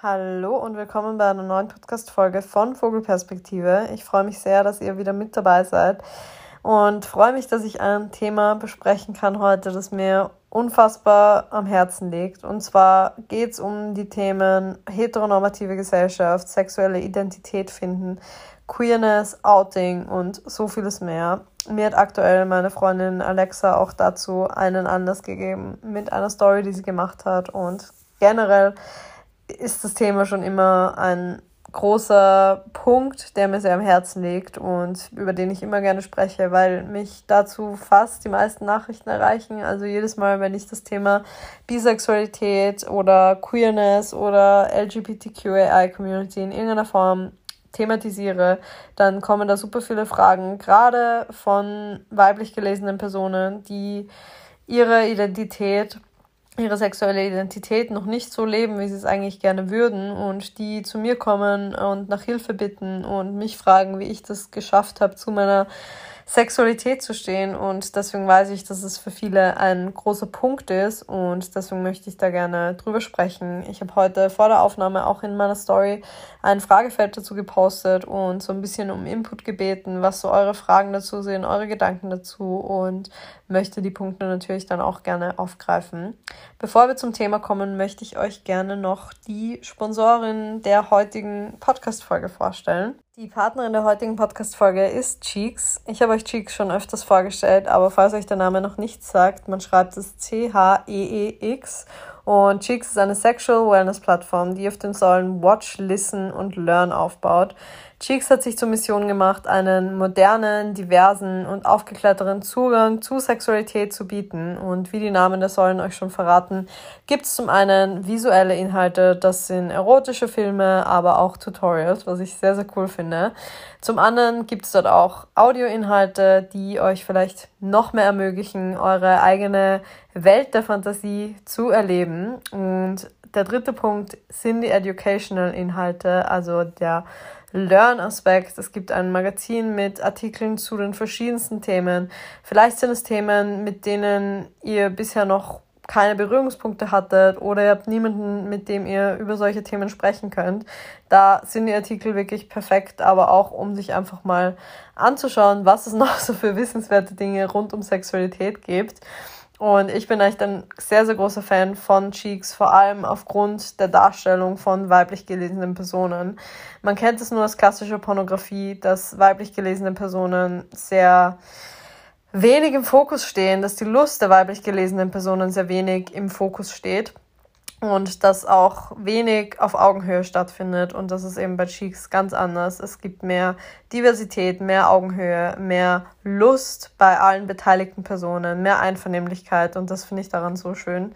Hallo und willkommen bei einer neuen Podcast-Folge von Vogelperspektive. Ich freue mich sehr, dass ihr wieder mit dabei seid und freue mich, dass ich ein Thema besprechen kann heute, das mir unfassbar am Herzen liegt. Und zwar geht es um die Themen heteronormative Gesellschaft, sexuelle Identität finden, Queerness, Outing und so vieles mehr. Mir hat aktuell meine Freundin Alexa auch dazu einen Anlass gegeben mit einer Story, die sie gemacht hat und generell ist das Thema schon immer ein großer Punkt, der mir sehr am Herzen liegt und über den ich immer gerne spreche, weil mich dazu fast die meisten Nachrichten erreichen. Also jedes Mal, wenn ich das Thema Bisexualität oder Queerness oder LGBTQAI-Community in irgendeiner Form thematisiere, dann kommen da super viele Fragen, gerade von weiblich gelesenen Personen, die ihre Identität ihre sexuelle Identität noch nicht so leben, wie sie es eigentlich gerne würden und die zu mir kommen und nach Hilfe bitten und mich fragen, wie ich das geschafft habe, zu meiner Sexualität zu stehen und deswegen weiß ich, dass es für viele ein großer Punkt ist und deswegen möchte ich da gerne drüber sprechen. Ich habe heute vor der Aufnahme auch in meiner Story ein Fragefeld dazu gepostet und so ein bisschen um Input gebeten, was so eure Fragen dazu sind, eure Gedanken dazu und möchte die Punkte natürlich dann auch gerne aufgreifen. Bevor wir zum Thema kommen, möchte ich euch gerne noch die Sponsorin der heutigen Podcast-Folge vorstellen. Die Partnerin der heutigen Podcast-Folge ist Cheeks. Ich habe euch Cheeks schon öfters vorgestellt, aber falls euch der Name noch nichts sagt, man schreibt es C-H-E-E-X. Und Cheeks ist eine Sexual Wellness Plattform, die auf den Säulen Watch, Listen und Learn aufbaut. Cheeks hat sich zur Mission gemacht, einen modernen, diversen und aufgeklärteren Zugang zu Sexualität zu bieten. Und wie die Namen der Säulen euch schon verraten, gibt es zum einen visuelle Inhalte, das sind erotische Filme, aber auch Tutorials, was ich sehr, sehr cool finde. Zum anderen gibt es dort auch Audioinhalte, die euch vielleicht noch mehr ermöglichen, eure eigene Welt der Fantasie zu erleben. Und der dritte Punkt sind die Educational Inhalte, also der Learn-Aspekt. Es gibt ein Magazin mit Artikeln zu den verschiedensten Themen. Vielleicht sind es Themen, mit denen ihr bisher noch keine Berührungspunkte hattet oder ihr habt niemanden, mit dem ihr über solche Themen sprechen könnt. Da sind die Artikel wirklich perfekt, aber auch um sich einfach mal anzuschauen, was es noch so für wissenswerte Dinge rund um Sexualität gibt. Und ich bin echt ein sehr, sehr großer Fan von Cheeks, vor allem aufgrund der Darstellung von weiblich gelesenen Personen. Man kennt es nur als klassische Pornografie, dass weiblich gelesene Personen sehr wenig im Fokus stehen, dass die Lust der weiblich gelesenen Personen sehr wenig im Fokus steht und dass auch wenig auf Augenhöhe stattfindet und das ist eben bei Cheeks ganz anders. Es gibt mehr Diversität, mehr Augenhöhe, mehr Lust bei allen beteiligten Personen, mehr Einvernehmlichkeit und das finde ich daran so schön.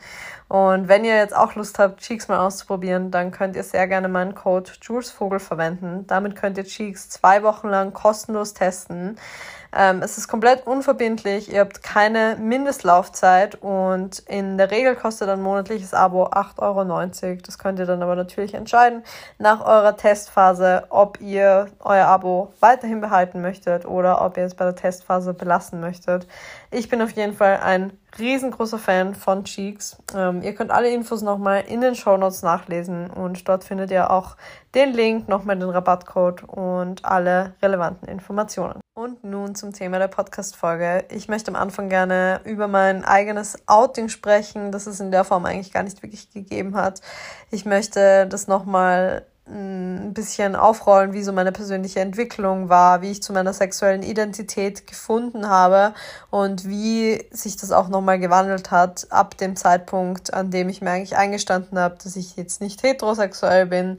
Und wenn ihr jetzt auch Lust habt, Cheeks mal auszuprobieren, dann könnt ihr sehr gerne meinen Code JulesVogel verwenden. Damit könnt ihr Cheeks zwei Wochen lang kostenlos testen. Ähm, es ist komplett unverbindlich, ihr habt keine Mindestlaufzeit und in der Regel kostet ein monatliches Abo 8,90 Euro. Das könnt ihr dann aber natürlich entscheiden nach eurer Testphase, ob ihr euer Abo weiterhin behalten möchtet oder ob ihr es bei der Testphase belassen möchtet. Ich bin auf jeden Fall ein riesengroßer Fan von Cheeks. Ähm, ihr könnt alle Infos nochmal in den Show Notes nachlesen und dort findet ihr auch den Link, nochmal den Rabattcode und alle relevanten Informationen. Und nun zum Thema der Podcast-Folge. Ich möchte am Anfang gerne über mein eigenes Outing sprechen, das es in der Form eigentlich gar nicht wirklich gegeben hat. Ich möchte das nochmal ein bisschen aufrollen, wie so meine persönliche Entwicklung war, wie ich zu meiner sexuellen Identität gefunden habe und wie sich das auch nochmal gewandelt hat ab dem Zeitpunkt, an dem ich mir eigentlich eingestanden habe, dass ich jetzt nicht heterosexuell bin,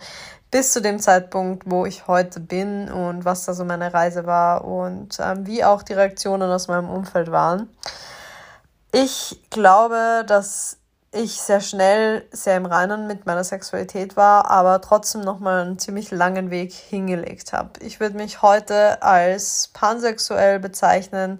bis zu dem Zeitpunkt, wo ich heute bin und was da so meine Reise war und ähm, wie auch die Reaktionen aus meinem Umfeld waren. Ich glaube, dass ich sehr schnell sehr im Reinen mit meiner Sexualität war, aber trotzdem nochmal einen ziemlich langen Weg hingelegt habe. Ich würde mich heute als pansexuell bezeichnen,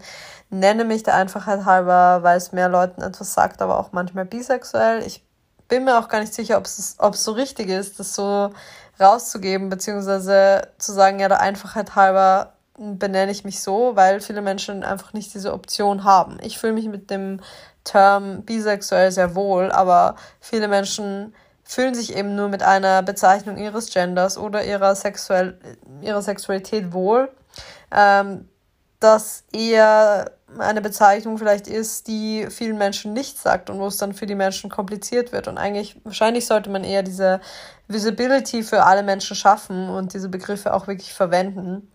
nenne mich der Einfachheit halber, weil es mehr Leuten etwas sagt, aber auch manchmal bisexuell. Ich bin mir auch gar nicht sicher, ob es, so richtig ist, das so rauszugeben, beziehungsweise zu sagen, ja, der Einfachheit halber benenne ich mich so, weil viele Menschen einfach nicht diese Option haben. Ich fühle mich mit dem Term bisexuell sehr wohl, aber viele Menschen fühlen sich eben nur mit einer Bezeichnung ihres Genders oder ihrer, Sexuell ihrer Sexualität wohl. Ähm, dass eher eine Bezeichnung vielleicht ist, die vielen Menschen nicht sagt und wo es dann für die Menschen kompliziert wird. Und eigentlich, wahrscheinlich sollte man eher diese Visibility für alle Menschen schaffen und diese Begriffe auch wirklich verwenden.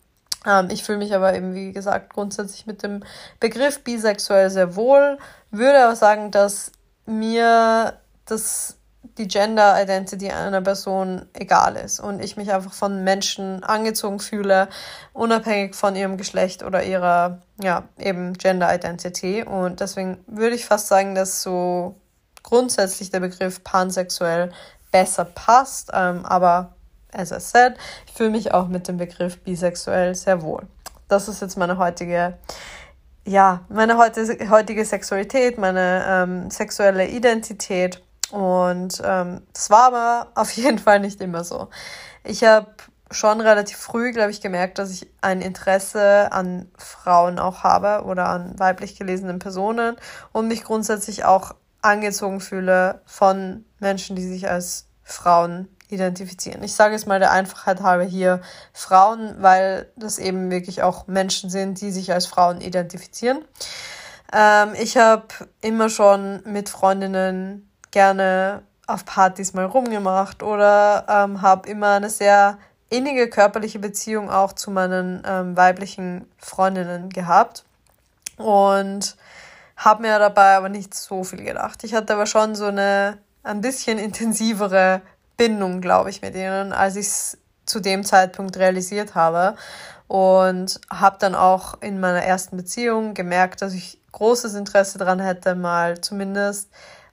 Ähm, ich fühle mich aber eben, wie gesagt, grundsätzlich mit dem Begriff bisexuell sehr wohl, würde aber sagen, dass mir das die Gender Identity einer Person egal ist und ich mich einfach von Menschen angezogen fühle, unabhängig von ihrem Geschlecht oder ihrer, ja, eben Gender Identity. Und deswegen würde ich fast sagen, dass so grundsätzlich der Begriff pansexuell besser passt. Ähm, aber as I said, ich fühle mich auch mit dem Begriff bisexuell sehr wohl. Das ist jetzt meine heutige ja, meine heutige Sexualität, meine ähm, sexuelle Identität und ähm, war aber auf jeden Fall nicht immer so. Ich habe schon relativ früh, glaube ich, gemerkt, dass ich ein Interesse an Frauen auch habe oder an weiblich gelesenen Personen und mich grundsätzlich auch angezogen fühle von Menschen, die sich als Frauen identifizieren. Ich sage jetzt mal der Einfachheit halber hier Frauen, weil das eben wirklich auch Menschen sind, die sich als Frauen identifizieren. Ähm, ich habe immer schon mit Freundinnen gerne auf Partys mal rumgemacht oder ähm, habe immer eine sehr innige körperliche Beziehung auch zu meinen ähm, weiblichen Freundinnen gehabt und habe mir dabei aber nicht so viel gedacht. Ich hatte aber schon so eine ein bisschen intensivere Bindung, glaube ich, mit ihnen, als ich es zu dem Zeitpunkt realisiert habe. Und habe dann auch in meiner ersten Beziehung gemerkt, dass ich großes Interesse daran hätte, mal zumindest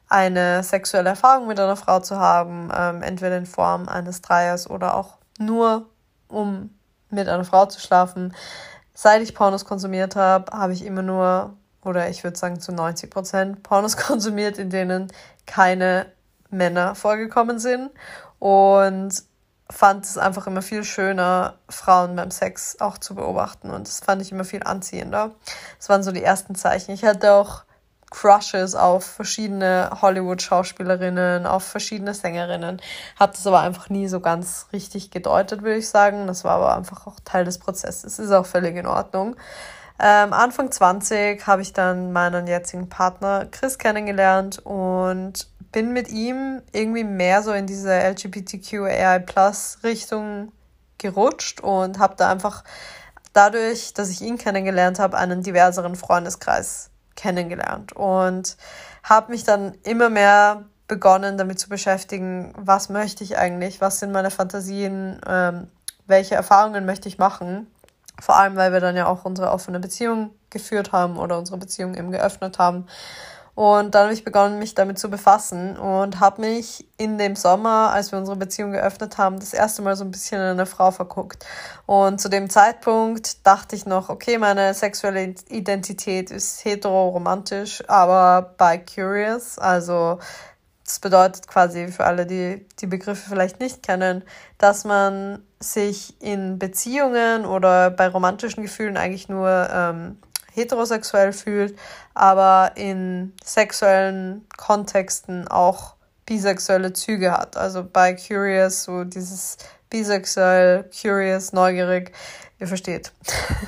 eine sexuelle Erfahrung mit einer Frau zu haben, ähm, entweder in Form eines Dreiers oder auch nur um mit einer Frau zu schlafen. Seit ich Pornos konsumiert habe, habe ich immer nur, oder ich würde sagen zu 90 Prozent, Pornos konsumiert, in denen keine Männer vorgekommen sind und fand es einfach immer viel schöner, Frauen beim Sex auch zu beobachten und das fand ich immer viel anziehender. Das waren so die ersten Zeichen. Ich hatte auch Crushes auf verschiedene Hollywood-Schauspielerinnen, auf verschiedene Sängerinnen. Habe das aber einfach nie so ganz richtig gedeutet, würde ich sagen. Das war aber einfach auch Teil des Prozesses. Ist auch völlig in Ordnung. Ähm, Anfang 20 habe ich dann meinen jetzigen Partner Chris kennengelernt und bin mit ihm irgendwie mehr so in diese LGBTQAI-Plus-Richtung gerutscht und habe da einfach dadurch, dass ich ihn kennengelernt habe, einen diverseren Freundeskreis kennengelernt und habe mich dann immer mehr begonnen damit zu beschäftigen, was möchte ich eigentlich, was sind meine Fantasien, ähm, welche Erfahrungen möchte ich machen. Vor allem, weil wir dann ja auch unsere offene Beziehung geführt haben oder unsere Beziehung eben geöffnet haben. Und dann habe ich begonnen, mich damit zu befassen und habe mich in dem Sommer, als wir unsere Beziehung geöffnet haben, das erste Mal so ein bisschen in eine Frau verguckt. Und zu dem Zeitpunkt dachte ich noch, okay, meine sexuelle Identität ist hetero-romantisch, aber bi-curious. Also das bedeutet quasi für alle, die die Begriffe vielleicht nicht kennen, dass man sich in Beziehungen oder bei romantischen Gefühlen eigentlich nur ähm, heterosexuell fühlt, aber in sexuellen Kontexten auch bisexuelle Züge hat. Also bei Curious, so dieses bisexuell, curious, neugierig, ihr versteht.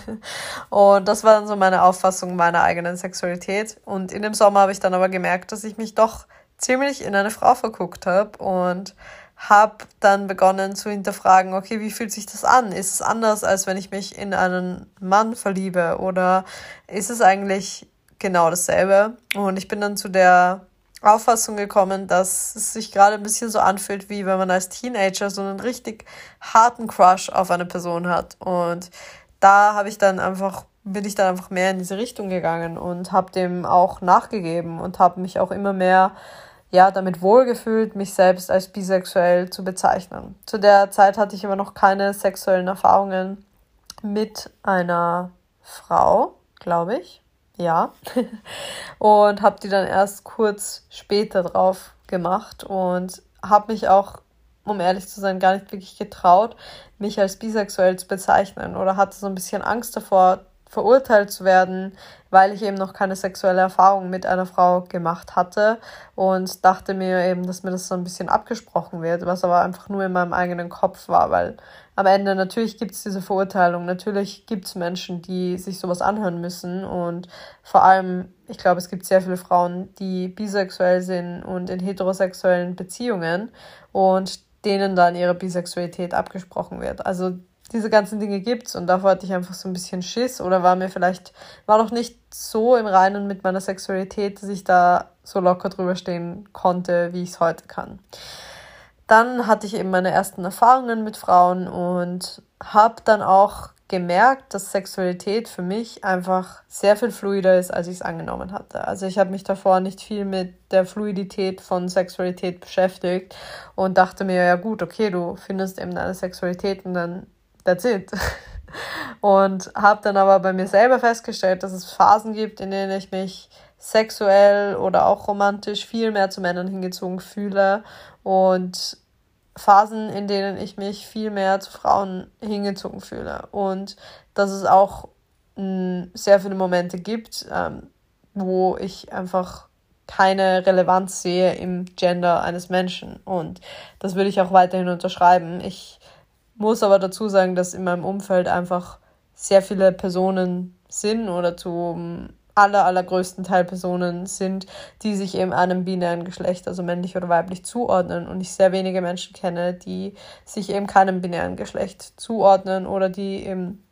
und das war dann so meine Auffassung meiner eigenen Sexualität. Und in dem Sommer habe ich dann aber gemerkt, dass ich mich doch ziemlich in eine Frau verguckt habe und habe dann begonnen zu hinterfragen, okay, wie fühlt sich das an? Ist es anders, als wenn ich mich in einen Mann verliebe? Oder ist es eigentlich genau dasselbe? Und ich bin dann zu der Auffassung gekommen, dass es sich gerade ein bisschen so anfühlt, wie wenn man als Teenager so einen richtig harten Crush auf eine Person hat. Und da habe ich dann einfach bin ich dann einfach mehr in diese Richtung gegangen und habe dem auch nachgegeben und habe mich auch immer mehr ja, damit wohlgefühlt, mich selbst als bisexuell zu bezeichnen. Zu der Zeit hatte ich aber noch keine sexuellen Erfahrungen mit einer Frau, glaube ich. Ja. und habe die dann erst kurz später drauf gemacht und habe mich auch, um ehrlich zu sein, gar nicht wirklich getraut, mich als bisexuell zu bezeichnen oder hatte so ein bisschen Angst davor, verurteilt zu werden, weil ich eben noch keine sexuelle Erfahrung mit einer Frau gemacht hatte und dachte mir eben, dass mir das so ein bisschen abgesprochen wird, was aber einfach nur in meinem eigenen Kopf war, weil am Ende natürlich gibt es diese Verurteilung, natürlich gibt es Menschen, die sich sowas anhören müssen und vor allem, ich glaube, es gibt sehr viele Frauen, die bisexuell sind und in heterosexuellen Beziehungen und denen dann ihre Bisexualität abgesprochen wird. Also diese ganzen Dinge gibt's und davor hatte ich einfach so ein bisschen Schiss oder war mir vielleicht, war noch nicht so im Reinen mit meiner Sexualität, dass ich da so locker drüber stehen konnte, wie ich es heute kann. Dann hatte ich eben meine ersten Erfahrungen mit Frauen und habe dann auch gemerkt, dass Sexualität für mich einfach sehr viel fluider ist, als ich es angenommen hatte. Also ich habe mich davor nicht viel mit der Fluidität von Sexualität beschäftigt und dachte mir, ja gut, okay, du findest eben deine Sexualität und dann that's it. Und habe dann aber bei mir selber festgestellt, dass es Phasen gibt, in denen ich mich sexuell oder auch romantisch viel mehr zu Männern hingezogen fühle und Phasen, in denen ich mich viel mehr zu Frauen hingezogen fühle und dass es auch mh, hm, sehr viele Momente gibt, ähm, wo ich einfach keine Relevanz sehe im Gender eines Menschen und das würde ich auch weiterhin unterschreiben. Ich muss aber dazu sagen, dass in meinem Umfeld einfach sehr viele Personen sind oder zum aller, allergrößten Teil Personen sind, die sich eben einem binären Geschlecht, also männlich oder weiblich, zuordnen. Und ich sehr wenige Menschen kenne, die sich eben keinem binären Geschlecht zuordnen oder die eben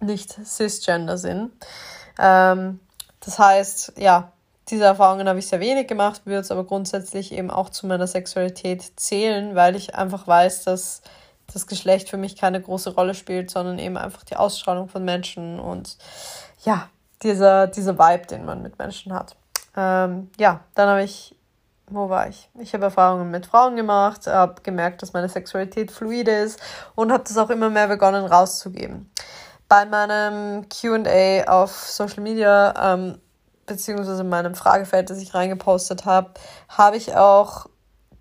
nicht cisgender sind. Ähm, das heißt, ja, diese Erfahrungen habe ich sehr wenig gemacht, würde es aber grundsätzlich eben auch zu meiner Sexualität zählen, weil ich einfach weiß, dass das Geschlecht für mich keine große Rolle spielt, sondern eben einfach die Ausstrahlung von Menschen und ja, dieser, dieser Vibe, den man mit Menschen hat. Ähm, ja, dann habe ich, wo war ich? Ich habe Erfahrungen mit Frauen gemacht, habe gemerkt, dass meine Sexualität fluide ist und habe das auch immer mehr begonnen rauszugeben. Bei meinem QA auf Social Media, ähm, beziehungsweise in meinem Fragefeld, das ich reingepostet habe, habe ich auch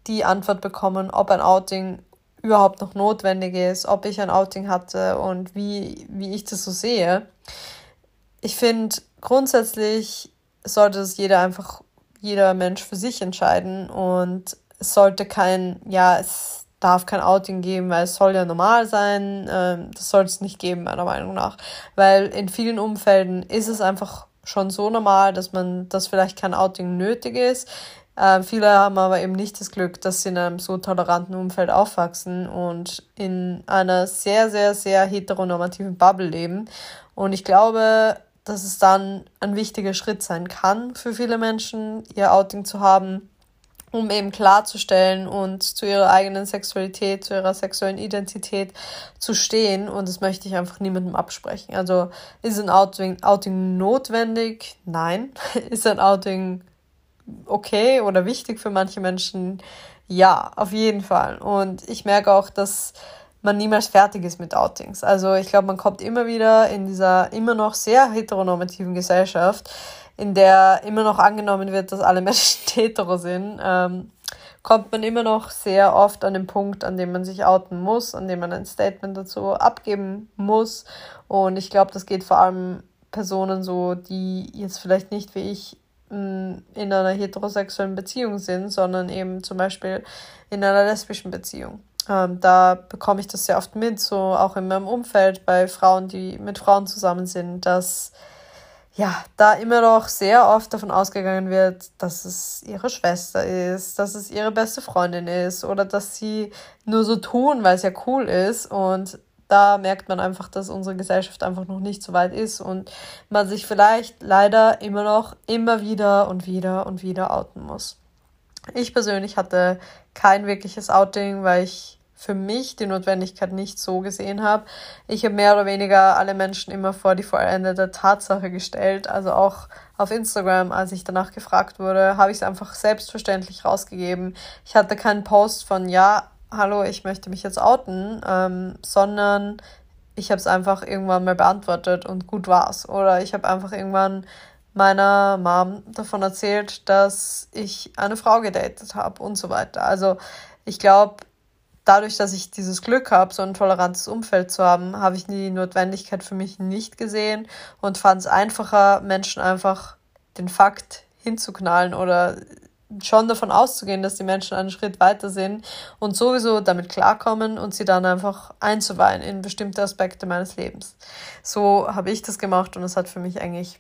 die Antwort bekommen, ob ein Outing überhaupt noch notwendig ist, ob ich ein Outing hatte und wie, wie ich das so sehe. Ich finde, grundsätzlich sollte es jeder einfach, jeder Mensch für sich entscheiden und es sollte kein, ja, es darf kein Outing geben, weil es soll ja normal sein. Ähm, das sollte es nicht geben, meiner Meinung nach. Weil in vielen Umfelden ist es einfach schon so normal, dass man, dass vielleicht kein Outing nötig ist. Äh, viele haben aber eben nicht das Glück, dass sie in einem so toleranten Umfeld aufwachsen und in einer sehr, sehr, sehr heteronormativen Bubble leben. Und ich glaube, dass es dann ein wichtiger Schritt sein kann für viele Menschen, ihr Outing zu haben, um eben klarzustellen und zu ihrer eigenen Sexualität, zu ihrer sexuellen Identität zu stehen. Und das möchte ich einfach niemandem absprechen. Also ist ein Outing, Outing notwendig? Nein. ist ein Outing okay oder wichtig für manche Menschen. Ja, auf jeden Fall. Und ich merke auch, dass man niemals fertig ist mit Outings. Also ich glaube, man kommt immer wieder in dieser immer noch sehr heteronormativen Gesellschaft, in der immer noch angenommen wird, dass alle Menschen hetero sind, ähm, kommt man immer noch sehr oft an den Punkt, an dem man sich outen muss, an dem man ein Statement dazu abgeben muss. Und ich glaube, das geht vor allem Personen so, die jetzt vielleicht nicht wie ich in einer heterosexuellen Beziehung sind, sondern eben zum Beispiel in einer lesbischen Beziehung. Ähm, da bekomme ich das sehr oft mit, so auch in meinem Umfeld bei Frauen, die mit Frauen zusammen sind, dass ja, da immer noch sehr oft davon ausgegangen wird, dass es ihre Schwester ist, dass es ihre beste Freundin ist oder dass sie nur so tun, weil es ja cool ist und da merkt man einfach, dass unsere Gesellschaft einfach noch nicht so weit ist und man sich vielleicht leider immer noch immer wieder und wieder und wieder outen muss. Ich persönlich hatte kein wirkliches Outing, weil ich für mich die Notwendigkeit nicht so gesehen habe. Ich habe mehr oder weniger alle Menschen immer vor die vollendete Tatsache gestellt. Also auch auf Instagram, als ich danach gefragt wurde, habe ich es einfach selbstverständlich rausgegeben. Ich hatte keinen Post von, ja, hallo, ich möchte mich jetzt outen, ähm, sondern ich habe es einfach irgendwann mal beantwortet und gut war's. Oder ich habe einfach irgendwann meiner Mom davon erzählt, dass ich eine Frau gedatet habe und so weiter. Also ich glaube, dadurch, dass ich dieses Glück habe, so ein tolerantes Umfeld zu haben, habe ich die Notwendigkeit für mich nicht gesehen und fand es einfacher, Menschen einfach den Fakt hinzuknallen oder schon davon auszugehen, dass die Menschen einen Schritt weiter sind und sowieso damit klarkommen und sie dann einfach einzuweihen in bestimmte Aspekte meines Lebens. So habe ich das gemacht und es hat für mich eigentlich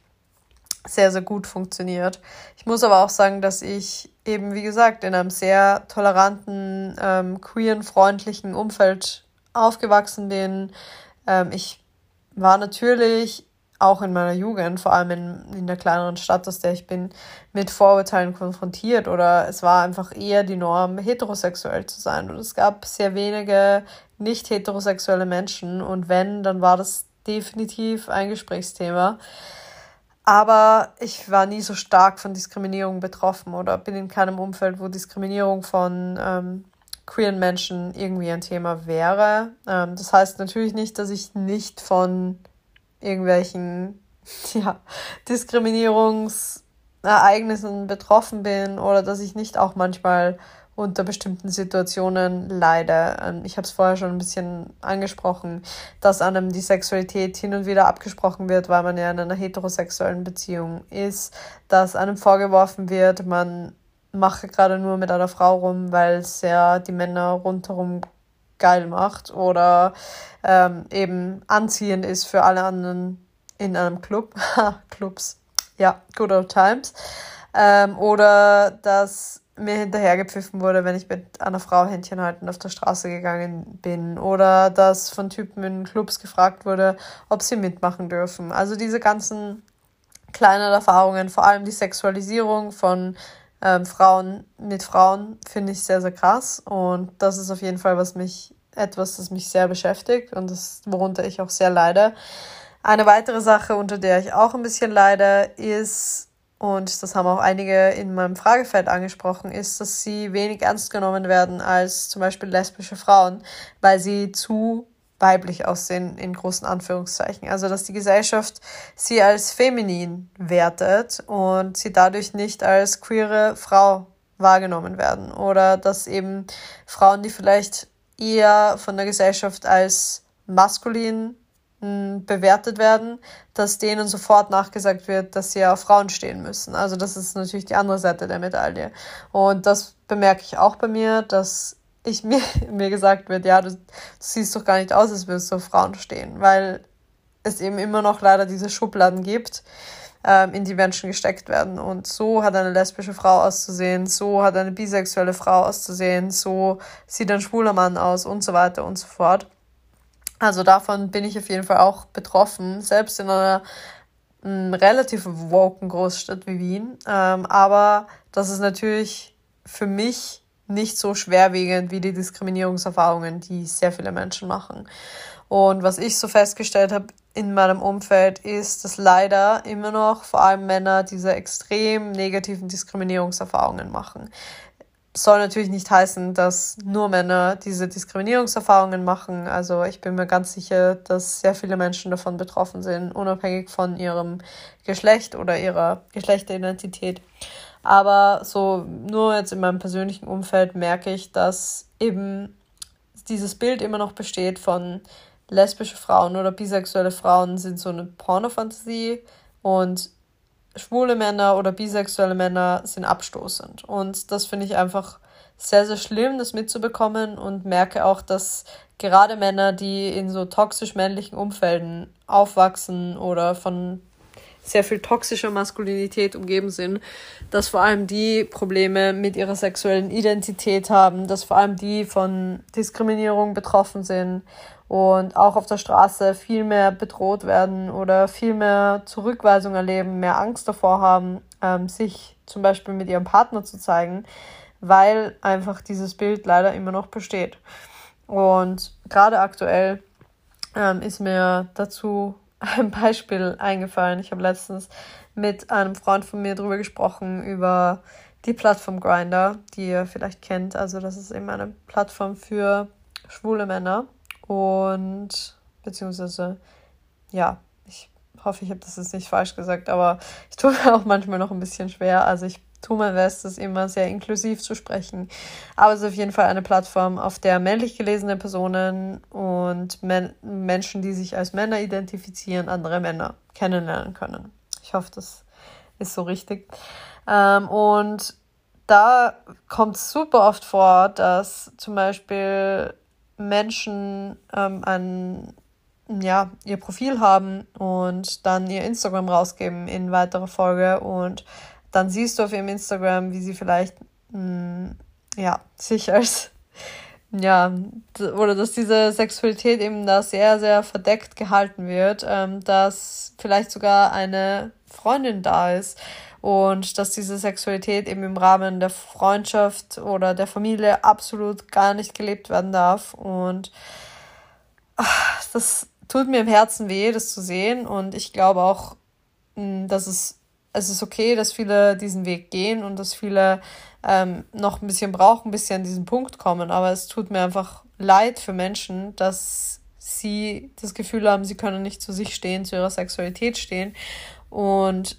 sehr, sehr gut funktioniert. Ich muss aber auch sagen, dass ich eben, wie gesagt, in einem sehr toleranten, ähm, queeren, freundlichen Umfeld aufgewachsen bin. Ähm, ich war natürlich auch in meiner Jugend, vor allem in, in der kleineren Stadt, aus der ich bin, mit Vorurteilen konfrontiert oder es war einfach eher die Norm, heterosexuell zu sein. Und es gab sehr wenige nicht heterosexuelle Menschen und wenn, dann war das definitiv ein Gesprächsthema. Aber ich war nie so stark von Diskriminierung betroffen oder bin in keinem Umfeld, wo Diskriminierung von ähm, queeren Menschen irgendwie ein Thema wäre. Ähm, das heißt natürlich nicht, dass ich nicht von irgendwelchen ja, Diskriminierungsereignissen betroffen bin oder dass ich nicht auch manchmal unter bestimmten Situationen leide. Ähm, ich habe es vorher schon ein bisschen angesprochen, dass einem die Sexualität hin und wieder abgesprochen wird, weil man ja in einer heterosexuellen Beziehung ist, dass einem vorgeworfen wird, man mache gerade nur mit einer Frau rum, weil es ja die Männer rundherum geil macht oder ähm, eben anziehend ist für alle anderen in einem Club. Clubs, ja, good old times. Ähm, oder dass mir hinterhergepfiffen wurde, wenn ich mit einer Frau Händchen halten auf der Straße gegangen bin. Oder dass von Typen in Clubs gefragt wurde, ob sie mitmachen dürfen. Also diese ganzen kleinen Erfahrungen, vor allem die Sexualisierung von ähm, Frauen mit Frauen, finde ich sehr, sehr krass. Und das ist auf jeden Fall was mich, etwas, das mich sehr beschäftigt und das, worunter ich auch sehr leide. Eine weitere Sache, unter der ich auch ein bisschen leide, ist und das haben auch einige in meinem Fragefeld angesprochen, ist, dass sie wenig ernst genommen werden als zum Beispiel lesbische Frauen, weil sie zu weiblich aussehen, in großen Anführungszeichen. Also, dass die Gesellschaft sie als feminin wertet und sie dadurch nicht als queere Frau wahrgenommen werden. Oder dass eben Frauen, die vielleicht eher von der Gesellschaft als maskulin bewertet werden, dass denen sofort nachgesagt wird, dass sie auf Frauen stehen müssen. Also das ist natürlich die andere Seite der Medaille. Und das bemerke ich auch bei mir, dass ich mir, mir gesagt wird, ja, du, du siehst doch gar nicht aus, als würdest du auf Frauen stehen, weil es eben immer noch leider diese Schubladen gibt, ähm, in die Menschen gesteckt werden. Und so hat eine lesbische Frau auszusehen, so hat eine bisexuelle Frau auszusehen, so sieht ein schwuler Mann aus und so weiter und so fort. Also davon bin ich auf jeden Fall auch betroffen, selbst in einer m, relativ woken Großstadt wie Wien. Ähm, aber das ist natürlich für mich nicht so schwerwiegend wie die Diskriminierungserfahrungen, die sehr viele Menschen machen. Und was ich so festgestellt habe in meinem Umfeld ist, dass leider immer noch vor allem Männer diese extrem negativen Diskriminierungserfahrungen machen soll natürlich nicht heißen, dass nur Männer diese Diskriminierungserfahrungen machen. Also ich bin mir ganz sicher, dass sehr viele Menschen davon betroffen sind, unabhängig von ihrem Geschlecht oder ihrer Geschlechteridentität. Aber so nur jetzt in meinem persönlichen Umfeld merke ich, dass eben dieses Bild immer noch besteht von lesbische Frauen oder bisexuelle Frauen sind so eine Pornofantasie und schwule Männer oder bisexuelle Männer sind abstoßend. Und das finde ich einfach sehr, sehr schlimm, das mitzubekommen und merke auch, dass gerade Männer, die in so toxisch männlichen Umfelden aufwachsen oder von sehr viel toxischer Maskulinität umgeben sind, dass vor allem die Probleme mit ihrer sexuellen Identität haben, dass vor allem die von Diskriminierung betroffen sind und auch auf der Straße viel mehr bedroht werden oder viel mehr Zurückweisung erleben, mehr Angst davor haben, ähm, sich zum Beispiel mit ihrem Partner zu zeigen, weil einfach dieses Bild leider immer noch besteht. Und gerade aktuell ähm, ist mir dazu ein Beispiel eingefallen. Ich habe letztens mit einem Freund von mir darüber gesprochen, über die Plattform Grinder, die ihr vielleicht kennt. Also das ist eben eine Plattform für schwule Männer. Und beziehungsweise, ja, ich hoffe, ich habe das jetzt nicht falsch gesagt, aber ich tue mir auch manchmal noch ein bisschen schwer. Also ich tue mein Bestes, immer sehr inklusiv zu sprechen. Aber es ist auf jeden Fall eine Plattform, auf der männlich gelesene Personen und Men Menschen, die sich als Männer identifizieren, andere Männer kennenlernen können. Ich hoffe, das ist so richtig. Ähm, und da kommt super oft vor, dass zum Beispiel Menschen ähm, ein, ja, ihr Profil haben und dann ihr Instagram rausgeben in weiterer Folge und dann siehst du auf ihrem Instagram, wie sie vielleicht mh, mm, ja, sich als ja, oder dass diese Sexualität eben da sehr, sehr verdeckt gehalten wird, ähm, dass vielleicht sogar eine Freundin da ist und dass diese Sexualität eben im Rahmen der Freundschaft oder der Familie absolut gar nicht gelebt werden darf. Und ach, das tut mir im Herzen weh, das zu sehen. Und ich glaube auch, mm, dass es es ist okay, dass viele diesen Weg gehen und dass viele ähm, noch ein bisschen brauchen, bis sie an diesen Punkt kommen. Aber es tut mir einfach leid für Menschen, dass sie das Gefühl haben, sie können nicht zu sich stehen, zu ihrer Sexualität stehen. Und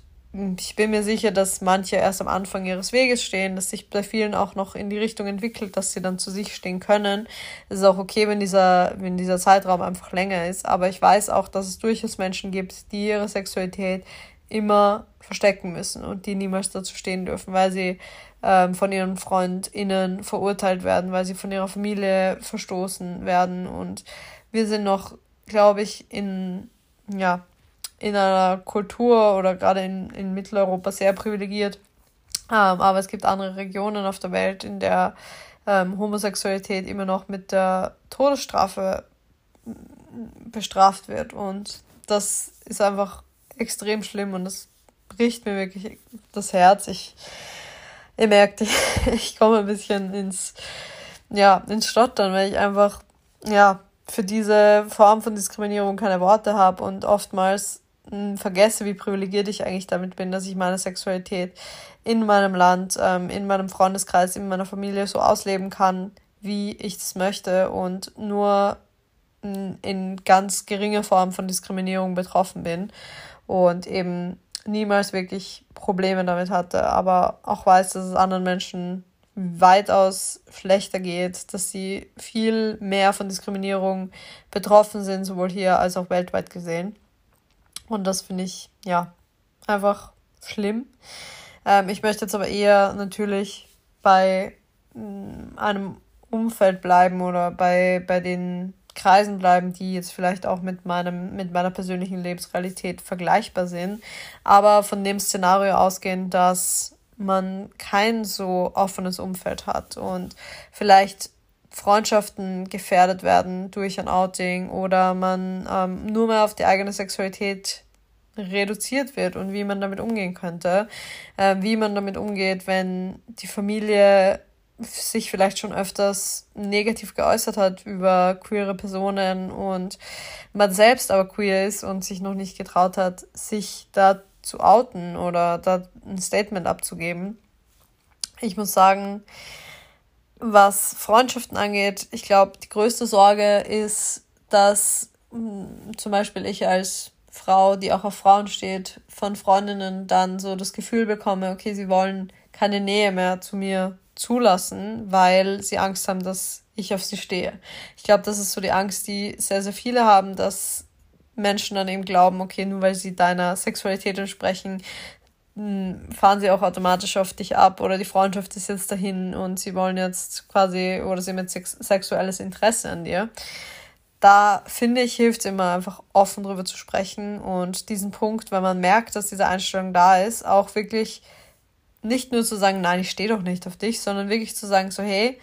ich bin mir sicher, dass manche erst am Anfang ihres Weges stehen, dass sich bei vielen auch noch in die Richtung entwickelt, dass sie dann zu sich stehen können. Es ist auch okay, wenn dieser, wenn dieser Zeitraum einfach länger ist. Aber ich weiß auch, dass es durchaus Menschen gibt, die ihre Sexualität immer verstecken müssen und die niemals dazu stehen dürfen, weil sie ähm, von ihren FreundInnen verurteilt werden, weil sie von ihrer Familie verstoßen werden. Und wir sind noch, glaube ich, in, ja, in einer Kultur oder gerade in, in Mitteleuropa sehr privilegiert. Ähm, aber es gibt andere Regionen auf der Welt, in der ähm, Homosexualität immer noch mit der Todesstrafe bestraft wird. Und das ist einfach extrem schlimm und das bricht mir wirklich das Herz. Ich, ihr merkt, ich, ich komme ein bisschen ins, ja, ins Stottern, weil ich einfach, ja, für diese Form von Diskriminierung keine Worte habe und oftmals hm, vergesse, wie privilegiert ich eigentlich damit bin, dass ich meine Sexualität in meinem Land, ähm, in meinem Freundeskreis, in meiner Familie so ausleben kann, wie ich das möchte und nur hm, in ganz geringer Form von Diskriminierung betroffen bin und eben niemals wirklich Probleme damit hatte, aber auch weiß, dass es anderen Menschen weitaus schlechter geht, dass sie viel mehr von Diskriminierung betroffen sind, sowohl hier als auch weltweit gesehen. Und das finde ich, ja, einfach schlimm. Ähm, ich möchte jetzt aber eher natürlich bei mm, einem Umfeld bleiben oder bei, bei den Kreisen bleiben, die jetzt vielleicht auch mit meinem, mit meiner persönlichen Lebensrealität vergleichbar sind, aber von dem Szenario ausgehen, dass man kein so offenes Umfeld hat und vielleicht Freundschaften gefährdet werden durch ein Outing oder man ähm, nur mehr auf die eigene Sexualität reduziert wird und wie man damit umgehen könnte, äh, wie man damit umgeht, wenn die Familie sich vielleicht schon öfters negativ geäußert hat über queere Personen und man selbst aber queer ist und sich noch nicht getraut hat, sich da zu outen oder da ein Statement abzugeben. Ich muss sagen, was Freundschaften angeht, ich glaube, die größte Sorge ist, dass mh, hm, zum Beispiel ich als Frau, die auch auf Frauen steht, von Freundinnen dann so das Gefühl bekomme, okay, sie wollen keine Nähe mehr zu mir zulassen, weil sie Angst haben, dass ich auf sie stehe. Ich glaube, das ist so die Angst, die sehr, sehr viele haben, dass Menschen dann eben glauben, okay, nur weil sie deiner Sexualität entsprechen, hm, fahren sie auch automatisch auf dich ab oder die Freundschaft ist jetzt dahin und sie wollen jetzt quasi oder sie haben jetzt sex sexuelles Interesse an dir. Da finde ich, hilft es immer einfach offen drüber zu sprechen und diesen Punkt, wenn man merkt, dass diese Einstellung da ist, auch wirklich nicht nur zu sagen, nein, ich stehe doch nicht auf dich, sondern wirklich zu sagen, so, hey,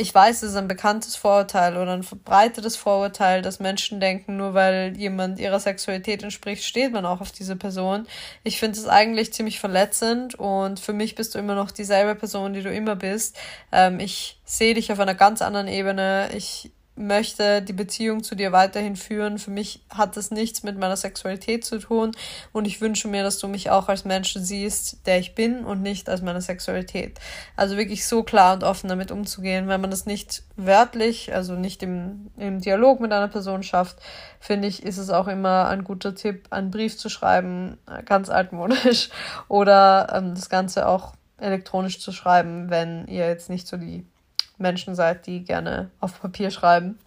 ich weiß, es ist ein bekanntes Vorurteil oder ein verbreitetes Vorurteil, dass Menschen denken, nur weil jemand ihrer Sexualität entspricht, steht man auch auf diese Person. Ich finde es eigentlich ziemlich verletzend und für mich bist du immer noch dieselbe Person, die du immer bist. Ähm, ich sehe dich auf einer ganz anderen Ebene. Ich möchte die Beziehung zu dir weiterhin führen. Für mich hat das nichts mit meiner Sexualität zu tun und ich wünsche mir, dass du mich auch als Menschen siehst, der ich bin und nicht als meine Sexualität. Also wirklich so klar und offen damit umzugehen. Wenn man das nicht wörtlich, also nicht im, im Dialog mit einer Person schafft, finde ich, ist es auch immer ein guter Tipp, einen Brief zu schreiben, ganz altmodisch, oder ähm, das Ganze auch elektronisch zu schreiben, wenn ihr jetzt nicht so die Menschen seid, die gerne auf Papier schreiben.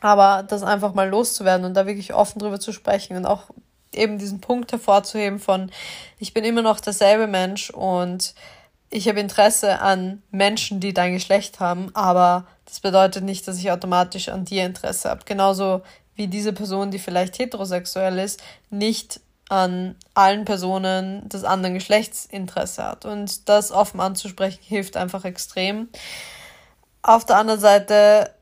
Aber das einfach mal loszuwerden und da wirklich offen drüber zu sprechen und auch eben diesen Punkt hervorzuheben von, ich bin immer noch derselbe Mensch und ich habe Interesse an Menschen, die dein Geschlecht haben, aber das bedeutet nicht, dass ich automatisch an dir Interesse habe. Genauso wie diese Person, die vielleicht heterosexuell ist, nicht an allen Personen des anderen Geschlechts Interesse hat. Und das offen anzusprechen hilft einfach extrem. Auf der anderen Seite,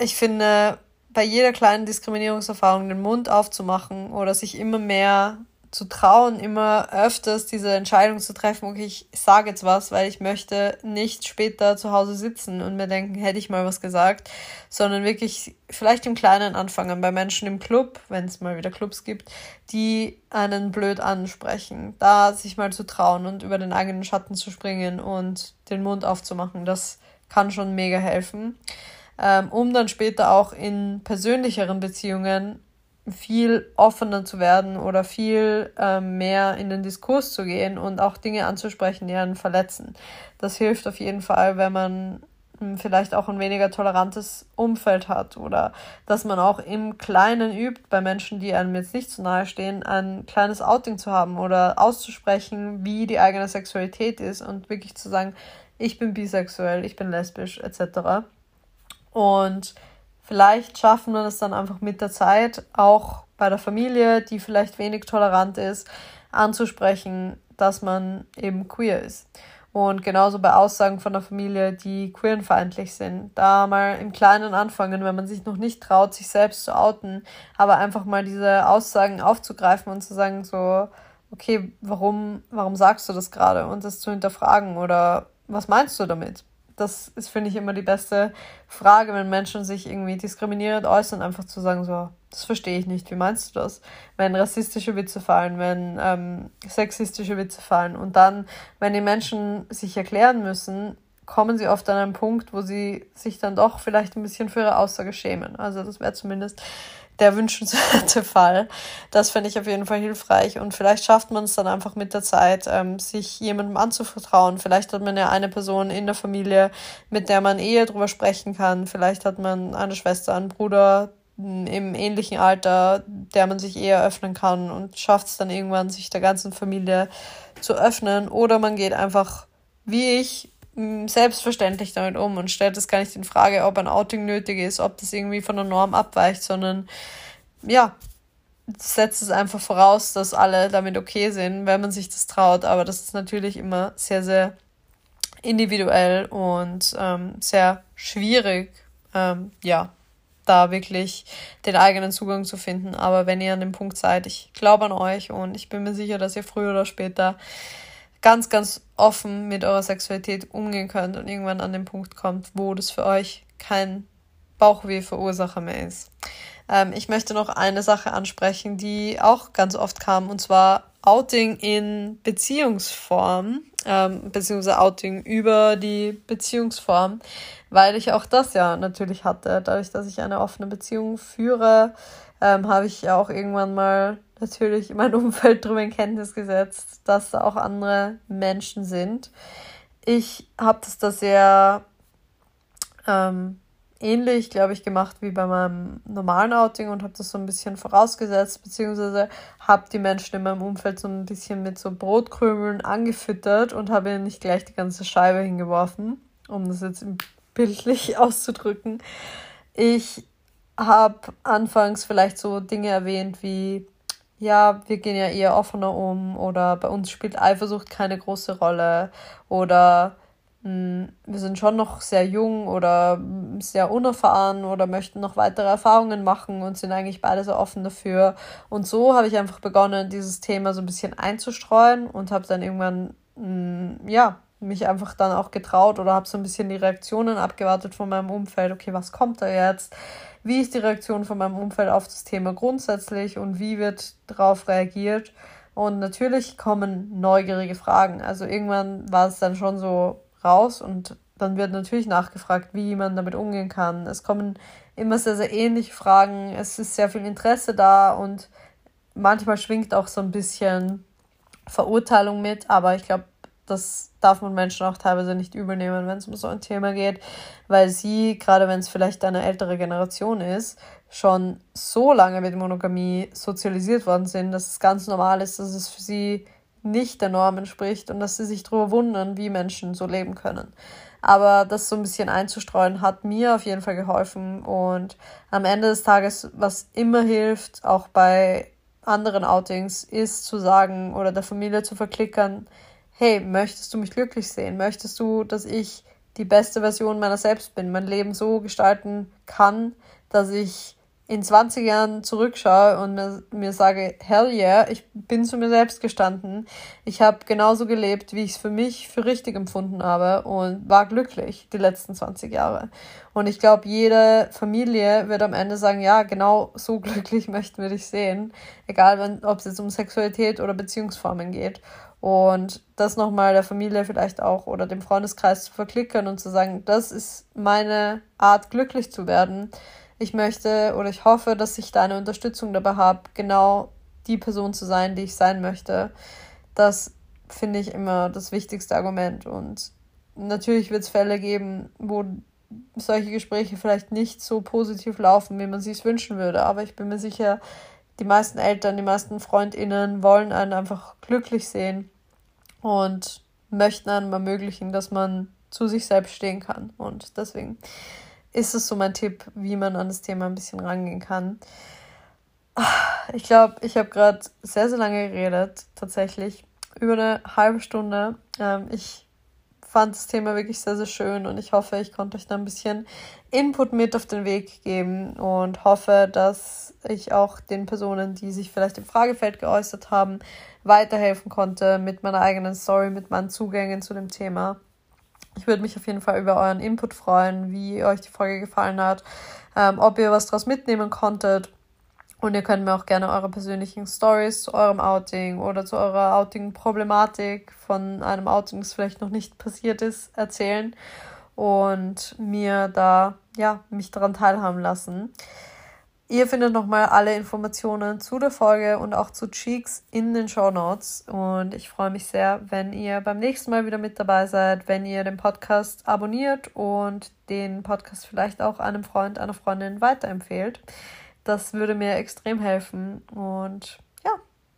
ich finde, bei jeder kleinen Diskriminierungserfahrung den Mund aufzumachen oder sich immer mehr zu trauen, immer öfters diese Entscheidung zu treffen, okay, ich sage jetzt was, weil ich möchte nicht später zu Hause sitzen und mir denken, hätte ich mal was gesagt, sondern wirklich vielleicht im Kleinen anfangen, bei Menschen im Club, wenn es mal wieder Clubs gibt, die einen blöd ansprechen, da sich mal zu trauen und über den eigenen Schatten zu springen und den Mund aufzumachen, das kann schon mega helfen, ähm, um dann später auch in persönlicheren Beziehungen viel offener zu werden oder viel ähm, mehr in den Diskurs zu gehen und auch Dinge anzusprechen, die einen verletzen. Das hilft auf jeden Fall, wenn man hm, vielleicht auch ein weniger tolerantes Umfeld hat oder dass man auch im Kleinen übt, bei Menschen, die einem jetzt nicht so nahe stehen, ein kleines Outing zu haben oder auszusprechen, wie die eigene Sexualität ist und wirklich zu sagen, ich bin bisexuell, ich bin lesbisch etc. Und Vielleicht schaffen wir es dann einfach mit der Zeit, auch bei der Familie, die vielleicht wenig tolerant ist, anzusprechen, dass man eben queer ist. Und genauso bei Aussagen von der Familie, die queerenfeindlich sind. Da mal im Kleinen anfangen, wenn man sich noch nicht traut, sich selbst zu outen, aber einfach mal diese Aussagen aufzugreifen und zu sagen, so, okay, warum, warum sagst du das gerade? Und das zu hinterfragen oder was meinst du damit? das ist, finde ich, immer die beste Frage, wenn Menschen sich irgendwie diskriminierend äußern, einfach zu sagen, so, das verstehe ich nicht, wie meinst du das? Wenn rassistische Witze fallen, wenn ähm, sexistische Witze fallen und dann, wenn die Menschen sich erklären müssen, kommen sie oft an einen Punkt, wo sie sich dann doch vielleicht ein bisschen für ihre Aussage schämen. Also das wäre zumindest der wünschenswerte Fall. Das finde ich auf jeden Fall hilfreich und vielleicht schafft man es dann einfach mit der Zeit, ähm, sich jemandem anzuvertrauen. Vielleicht hat man ja eine Person in der Familie, mit der man eher drüber sprechen kann. Vielleicht hat man eine Schwester, einen Bruder im ähnlichen Alter, der man sich eher öffnen kann und schafft es dann irgendwann, sich der ganzen Familie zu öffnen. Oder man geht einfach, wie ich, selbstverständlich damit um und stellt es gar nicht in Frage, ob ein Outing nötig ist, ob das irgendwie von der Norm abweicht, sondern ja, setzt es einfach voraus, dass alle damit okay sind, wenn man sich das traut. Aber das ist natürlich immer sehr, sehr individuell und ähm, sehr schwierig, ähm, ja, da wirklich den eigenen Zugang zu finden. Aber wenn ihr an dem Punkt seid, ich glaube an euch und ich bin mir sicher, dass ihr früher oder später ganz, ganz offen mit eurer Sexualität umgehen könnt und irgendwann an den Punkt kommt, wo das für euch kein Bauchweh-Verursacher mehr ist. Ähm, ich möchte noch eine Sache ansprechen, die auch ganz oft kam, und zwar Outing in Beziehungsform, ähm, beziehungsweise Outing über die Beziehungsform, weil ich auch das ja natürlich hatte. Dadurch, dass ich eine offene Beziehung führe, ähm, habe ich ja auch irgendwann mal natürlich mein Umfeld darüber in Kenntnis gesetzt, dass da auch andere Menschen sind. Ich habe das da sehr ähm, ähnlich, glaube ich, gemacht wie bei meinem normalen Outing und habe das so ein bisschen vorausgesetzt, beziehungsweise habe die Menschen in meinem Umfeld so ein bisschen mit so Brotkrümeln angefüttert und habe ihnen nicht gleich die ganze Scheibe hingeworfen, um das jetzt bildlich auszudrücken. Ich habe anfangs vielleicht so Dinge erwähnt wie ja, wir gehen ja eher offener um oder bei uns spielt Eifersucht keine große Rolle oder mh, hm, wir sind schon noch sehr jung oder sehr unerfahren oder möchten noch weitere Erfahrungen machen und sind eigentlich beide so offen dafür. Und so habe ich einfach begonnen, dieses Thema so ein bisschen einzustreuen und habe dann irgendwann, mh, hm, ja, mich einfach dann auch getraut oder habe so ein bisschen die Reaktionen abgewartet von meinem Umfeld. Okay, was kommt da jetzt? Wie ist die Reaktion von meinem Umfeld auf das Thema grundsätzlich und wie wird darauf reagiert. Und natürlich kommen neugierige Fragen. Also irgendwann war es dann schon so raus und dann wird natürlich nachgefragt, wie man damit umgehen kann. Es kommen immer sehr, sehr ähnliche Fragen. Es ist sehr viel Interesse da und manchmal schwingt auch so ein bisschen Verurteilung mit, aber ich glaube, das darf man Menschen auch teilweise nicht übernehmen, wenn es um so ein Thema geht, weil sie, gerade wenn es vielleicht eine ältere Generation ist, schon so lange mit Monogamie sozialisiert worden sind, dass es ganz normal ist, dass es für sie nicht der Norm entspricht und dass sie sich darüber wundern, wie Menschen so leben können. Aber das so ein bisschen einzustreuen hat mir auf jeden Fall geholfen und am Ende des Tages, was immer hilft, auch bei anderen Outings, ist zu sagen oder der Familie zu verklickern, hey, möchtest du mich glücklich sehen? Möchtest du, dass ich die beste Version meiner selbst bin, mein Leben so gestalten kann, dass ich in 20 Jahren zurückschaue und mir, mir sage, hell yeah, ich bin zu mir selbst gestanden. Ich habe genauso gelebt, wie ich es für mich für richtig empfunden habe und war glücklich die letzten 20 Jahre. Und ich glaube, jede Familie wird am Ende sagen, ja, genau so glücklich möchten wir dich sehen. Egal, ob es jetzt um Sexualität oder Beziehungsformen geht. Und das nochmal der Familie vielleicht auch oder dem Freundeskreis zu verklickern und zu sagen, das ist meine Art, glücklich zu werden ich möchte oder ich hoffe, dass ich deine Unterstützung dabei habe, genau die Person zu sein, die ich sein möchte. Das finde ich immer das wichtigste Argument. Und natürlich wird es Fälle geben, wo solche Gespräche vielleicht nicht so positiv laufen, wie man sich wünschen würde. Aber ich bin mir sicher, die meisten Eltern, die meisten FreundInnen wollen einen einfach glücklich sehen und möchten einem ermöglichen, dass man zu sich selbst stehen kann. Und deswegen ist es so mein Tipp, wie man an das Thema ein bisschen rangehen kann. Ich glaube, ich habe gerade sehr, sehr lange geredet, tatsächlich. Über eine halbe Stunde. Ähm, ich fand das Thema wirklich sehr, sehr schön und ich hoffe, ich konnte euch da ein bisschen Input mit auf den Weg geben und hoffe, dass ich auch den Personen, die sich vielleicht im Fragefeld geäußert haben, weiterhelfen konnte mit meiner eigenen Story, mit meinen Zugängen zu dem Thema. Ich würde mich auf jeden Fall über euren Input freuen, wie euch die Folge gefallen hat, ähm, ob ihr was daraus mitnehmen konntet. Und ihr könnt mir auch gerne eure persönlichen Stories zu eurem Outing oder zu eurer Outing-Problematik von einem Outing, das vielleicht noch nicht passiert ist, erzählen und mir da, ja, mich daran teilhaben lassen. Ihr findet nochmal alle Informationen zu der Folge und auch zu Cheeks in den Show Notes. Und ich freue mich sehr, wenn ihr beim nächsten Mal wieder mit dabei seid, wenn ihr den Podcast abonniert und den Podcast vielleicht auch einem Freund, einer Freundin weiterempfehlt. Das würde mir extrem helfen. Und ja,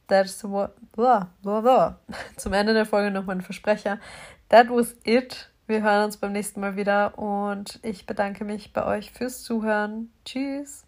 that's what. Blah, blah, blah. Zum Ende der Folge nochmal ein Versprecher. That was it. Wir hören uns beim nächsten Mal wieder und ich bedanke mich bei euch fürs Zuhören. Tschüss.